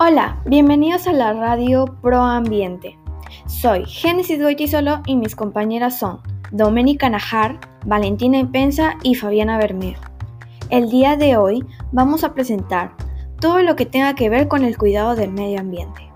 Hola, bienvenidos a la radio Pro Ambiente. Soy Génesis Goitisolo y mis compañeras son Doménica Najar, Valentina Impensa y Fabiana Bermejo. El día de hoy vamos a presentar todo lo que tenga que ver con el cuidado del medio ambiente,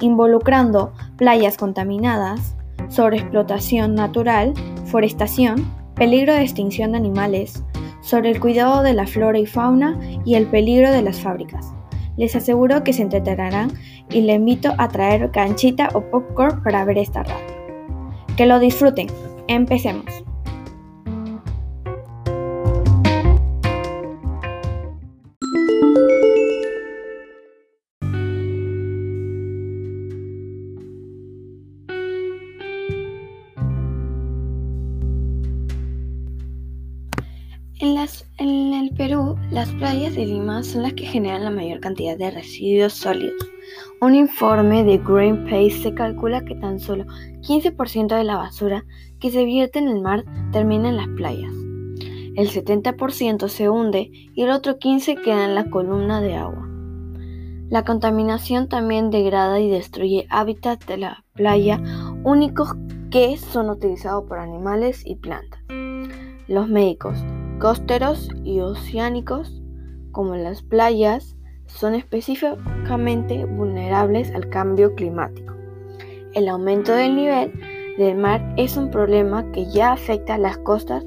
involucrando playas contaminadas, sobreexplotación natural, forestación, peligro de extinción de animales, sobre el cuidado de la flora y fauna y el peligro de las fábricas. Les aseguro que se entretenerán y le invito a traer canchita o popcorn para ver esta radio. Que lo disfruten. Empecemos. En, Perú, las playas de Lima son las que generan la mayor cantidad de residuos sólidos. Un informe de Greenpeace se calcula que tan solo 15% de la basura que se vierte en el mar termina en las playas. El 70% se hunde y el otro 15% queda en la columna de agua. La contaminación también degrada y destruye hábitats de la playa únicos que son utilizados por animales y plantas. Los médicos costeros y oceánicos, como las playas, son específicamente vulnerables al cambio climático. El aumento del nivel del mar es un problema que ya afecta a las costas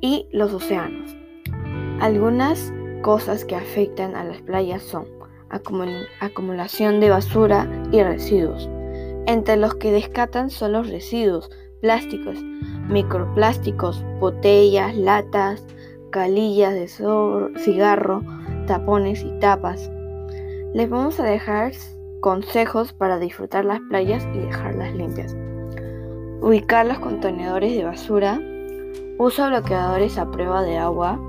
y los océanos. Algunas cosas que afectan a las playas son acumulación de basura y residuos. Entre los que descatan son los residuos plásticos, microplásticos, botellas, latas, calillas de cigarro, tapones y tapas. Les vamos a dejar consejos para disfrutar las playas y dejarlas limpias. Ubicar los contenedores de basura. Usa bloqueadores a prueba de agua.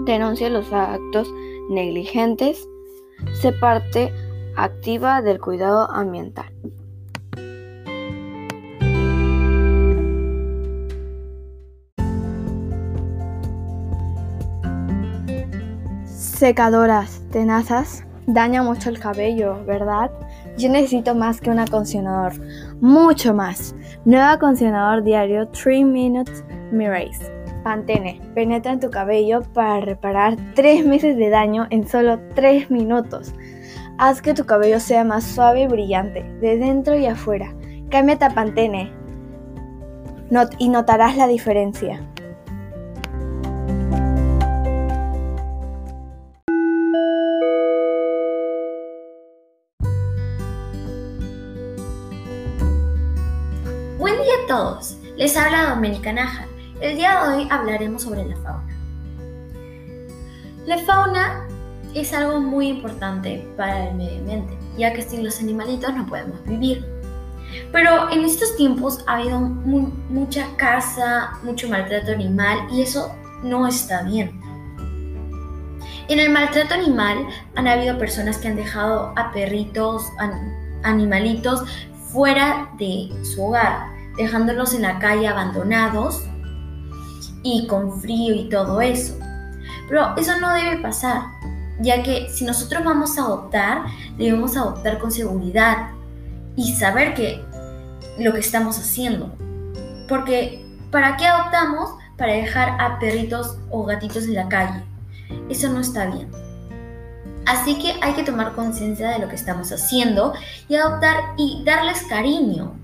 Denuncia los actos negligentes. Se parte activa del cuidado ambiental. Secadoras tenazas daña mucho el cabello, ¿verdad? Yo necesito más que un acondicionador, mucho más. Nuevo acondicionador diario 3 Minutes Mirrors. Pantene penetra en tu cabello para reparar 3 meses de daño en solo 3 minutos. Haz que tu cabello sea más suave y brillante, de dentro y afuera. Cámbiate a Pantene y notarás la diferencia. Buen día a todos, les habla Doménica Naja. El día de hoy hablaremos sobre la fauna. La fauna es algo muy importante para el medio ambiente, ya que sin los animalitos no podemos vivir. Pero en estos tiempos ha habido mucha caza, mucho maltrato animal y eso no está bien. En el maltrato animal han habido personas que han dejado a perritos, animalitos fuera de su hogar dejándolos en la calle abandonados y con frío y todo eso. Pero eso no debe pasar, ya que si nosotros vamos a adoptar, debemos adoptar con seguridad y saber que lo que estamos haciendo. Porque ¿para qué adoptamos? Para dejar a perritos o gatitos en la calle. Eso no está bien. Así que hay que tomar conciencia de lo que estamos haciendo y adoptar y darles cariño,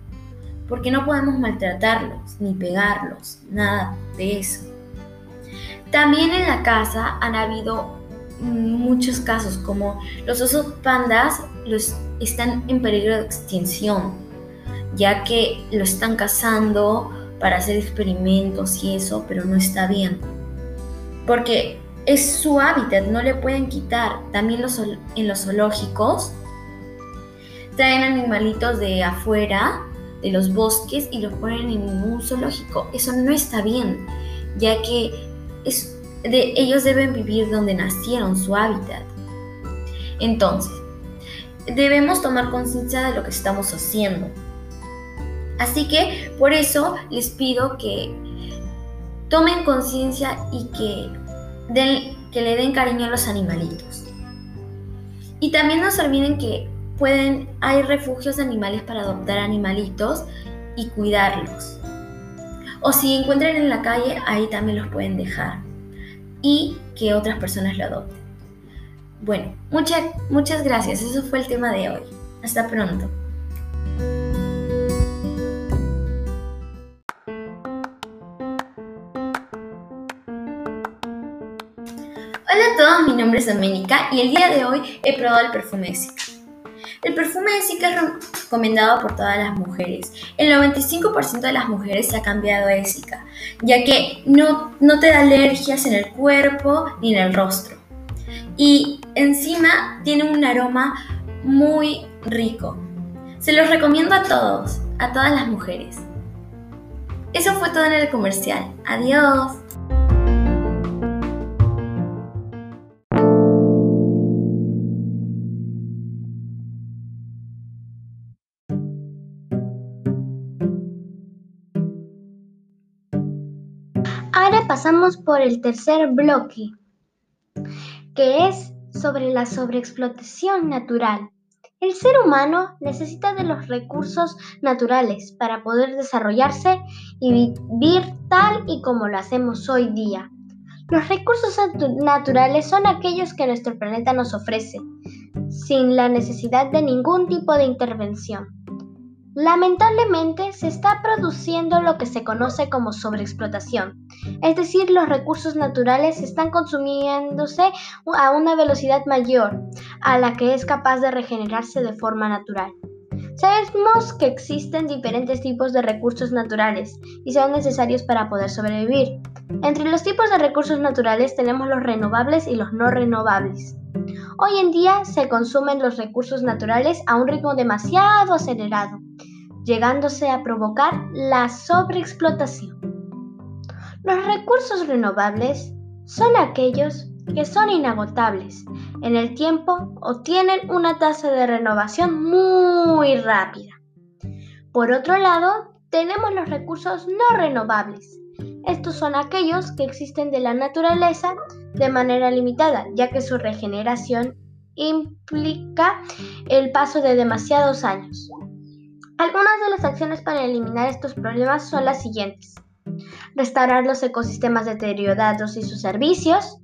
porque no podemos maltratarlos ni pegarlos, nada de eso. También en la casa han habido muchos casos como los osos pandas los están en peligro de extinción, ya que lo están cazando para hacer experimentos y eso, pero no está bien. Porque es su hábitat, no le pueden quitar. También los, en los zoológicos traen animalitos de afuera de los bosques y los ponen en un zoológico. Eso no está bien, ya que es de, ellos deben vivir donde nacieron, su hábitat. Entonces, debemos tomar conciencia de lo que estamos haciendo. Así que por eso les pido que tomen conciencia y que, que le den cariño a los animalitos. Y también no se olviden que pueden, hay refugios animales para adoptar animalitos y cuidarlos. O si encuentran en la calle, ahí también los pueden dejar. Y que otras personas lo adopten. Bueno, muchas gracias. Eso fue el tema de hoy. Hasta pronto. Todos, mi nombre es Doménica y el día de hoy he probado el perfume de. El perfume de es recomendado por todas las mujeres. El 95% de las mujeres se ha cambiado de ya que no, no te da alergias en el cuerpo ni en el rostro. Y encima tiene un aroma muy rico. Se los recomiendo a todos, a todas las mujeres. Eso fue todo en el comercial. Adiós. Pasamos por el tercer bloque, que es sobre la sobreexplotación natural. El ser humano necesita de los recursos naturales para poder desarrollarse y vivir tal y como lo hacemos hoy día. Los recursos naturales son aquellos que nuestro planeta nos ofrece, sin la necesidad de ningún tipo de intervención. Lamentablemente se está produciendo lo que se conoce como sobreexplotación, es decir, los recursos naturales están consumiéndose a una velocidad mayor a la que es capaz de regenerarse de forma natural. Sabemos que existen diferentes tipos de recursos naturales y son necesarios para poder sobrevivir. Entre los tipos de recursos naturales tenemos los renovables y los no renovables. Hoy en día se consumen los recursos naturales a un ritmo demasiado acelerado llegándose a provocar la sobreexplotación. Los recursos renovables son aquellos que son inagotables en el tiempo o tienen una tasa de renovación muy rápida. Por otro lado, tenemos los recursos no renovables. Estos son aquellos que existen de la naturaleza de manera limitada, ya que su regeneración implica el paso de demasiados años. Algunas de las acciones para eliminar estos problemas son las siguientes. Restaurar los ecosistemas deteriorados y sus servicios.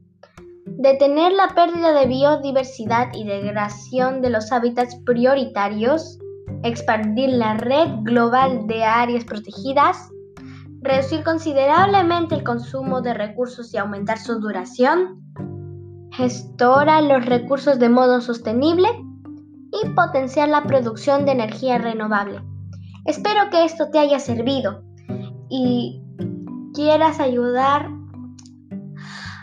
Detener la pérdida de biodiversidad y degradación de los hábitats prioritarios. Expandir la red global de áreas protegidas. Reducir considerablemente el consumo de recursos y aumentar su duración. Gestora los recursos de modo sostenible y potenciar la producción de energía renovable. Espero que esto te haya servido y quieras ayudar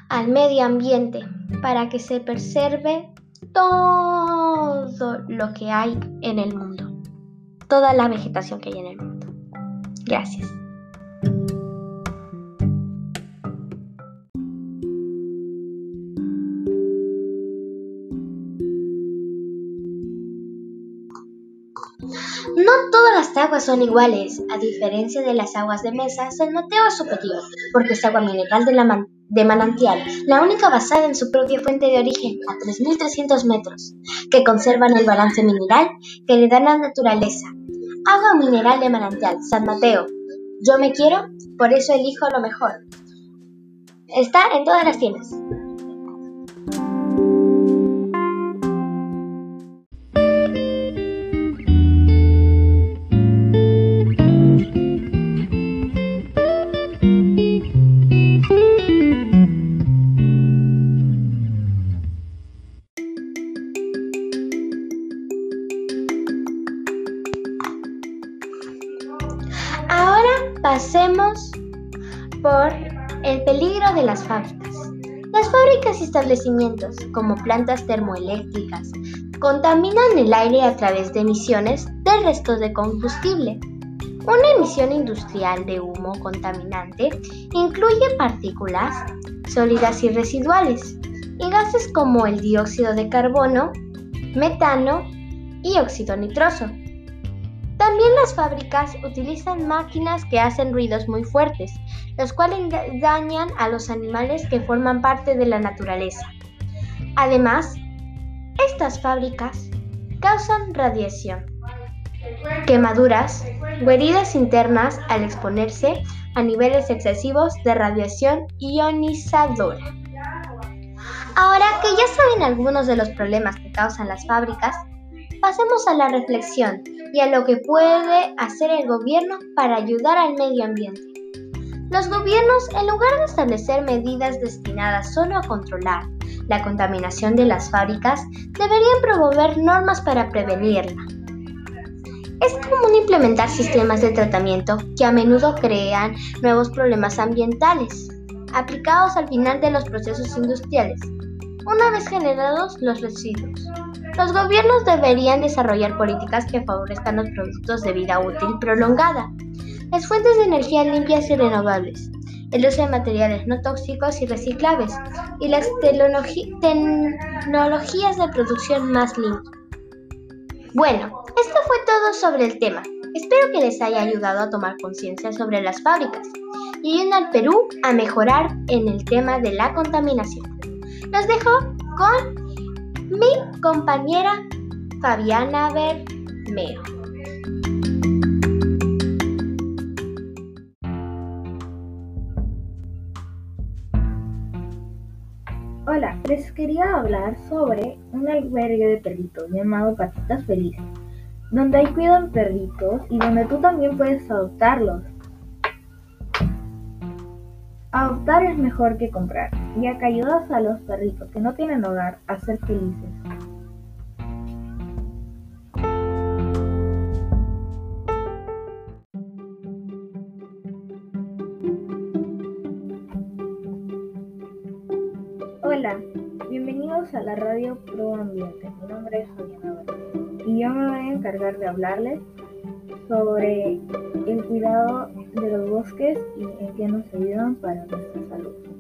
al medio ambiente para que se preserve todo lo que hay en el mundo, toda la vegetación que hay en el mundo. Gracias. No todas las aguas son iguales. A diferencia de las aguas de mesa, San Mateo es superior, porque es agua mineral de, de manantial, la única basada en su propia fuente de origen, a 3.300 metros, que conservan el balance mineral que le da la naturaleza. Agua mineral de manantial, San Mateo. Yo me quiero, por eso elijo lo mejor. Está en todas las tiendas. Pasemos por el peligro de las fábricas. Las fábricas y establecimientos, como plantas termoeléctricas, contaminan el aire a través de emisiones de restos de combustible. Una emisión industrial de humo contaminante incluye partículas sólidas y residuales y gases como el dióxido de carbono, metano y óxido nitroso. También las fábricas utilizan máquinas que hacen ruidos muy fuertes, los cuales dañan a los animales que forman parte de la naturaleza. Además, Estas fábricas causan radiación, quemaduras o heridas internas al exponerse a niveles excesivos de radiación ionizadora. Ahora que ya saben algunos de los problemas que causan las fábricas, pasemos a la reflexión y a lo que puede hacer el gobierno para ayudar al medio ambiente. Los gobiernos, en lugar de establecer medidas destinadas solo a controlar la contaminación de las fábricas, deberían promover normas para prevenirla. Es común implementar sistemas de tratamiento que a menudo crean nuevos problemas ambientales, aplicados al final de los procesos industriales, una vez generados los residuos. Los gobiernos deberían desarrollar políticas que favorezcan los productos de vida útil prolongada, las fuentes de energía limpias y renovables, el uso de materiales no tóxicos y reciclables y las tecnologías de producción más limpias. Bueno, esto fue todo sobre el tema. Espero que les haya ayudado a tomar conciencia sobre las fábricas y ayuden al Perú a mejorar en el tema de la contaminación. Los dejo con mi compañera Fabiana Bermeo. Hola, les quería hablar sobre un albergue de perritos llamado Patitas Felices, donde hay cuidan perritos y donde tú también puedes adoptarlos. Adoptar es mejor que comprar, ya que ayudas a los perritos que no tienen hogar a ser felices. Hola, bienvenidos a la radio Pro Ambiente. Mi nombre es Fabiana y yo me voy a encargar de hablarles sobre el cuidado de los bosques y en qué nos ayudan para nuestra salud.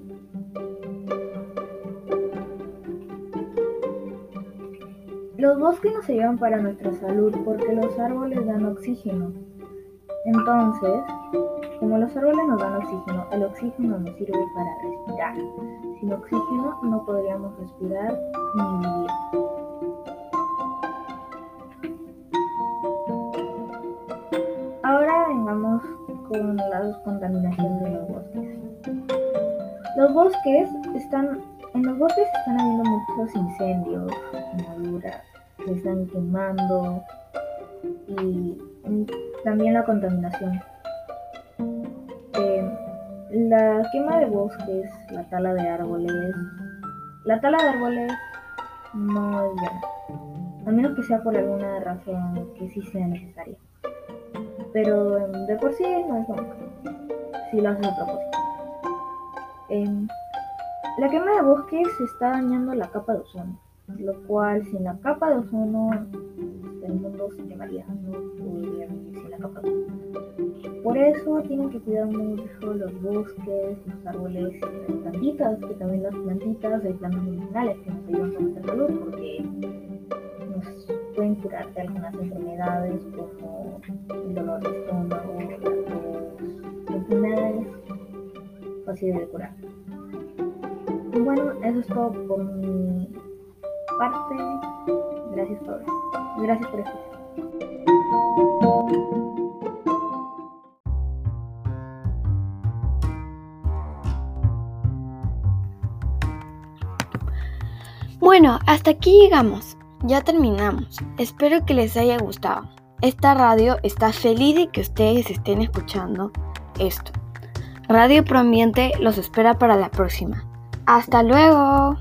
Los bosques nos ayudan para nuestra salud porque los árboles dan oxígeno. Entonces, como los árboles nos dan oxígeno, el oxígeno nos sirve para respirar. Sin oxígeno no podríamos respirar ni vivir. Ahora vengamos con la contaminación de los bosques. Los bosques están, en los bosques están habiendo muchos incendios, quemaduras, se están quemando y también la contaminación. La quema de bosques, la tala de árboles. La tala de árboles no es buena, a menos que sea por alguna razón que sí sea necesaria. Pero em, de por sí no es bueno, si lo haces a propósito. Em, la quema de bosques está dañando la capa de ozono, lo cual sin la capa de ozono el mundo se quemaría, no podría vivir sin la capa de ozono. Por eso tienen que cuidar mucho los bosques, los árboles y las plantitas, que también las plantitas hay plantas medicinales que nos ayudan con nuestra salud porque nos pueden curar de algunas enfermedades como el dolor de estómago, las enfermedades fáciles de curar. Y bueno, eso es todo por mi parte. Gracias por, gracias por escuchar. Bueno, hasta aquí llegamos. Ya terminamos. Espero que les haya gustado. Esta radio está feliz de que ustedes estén escuchando esto. Radio Proambiente los espera para la próxima. Hasta luego.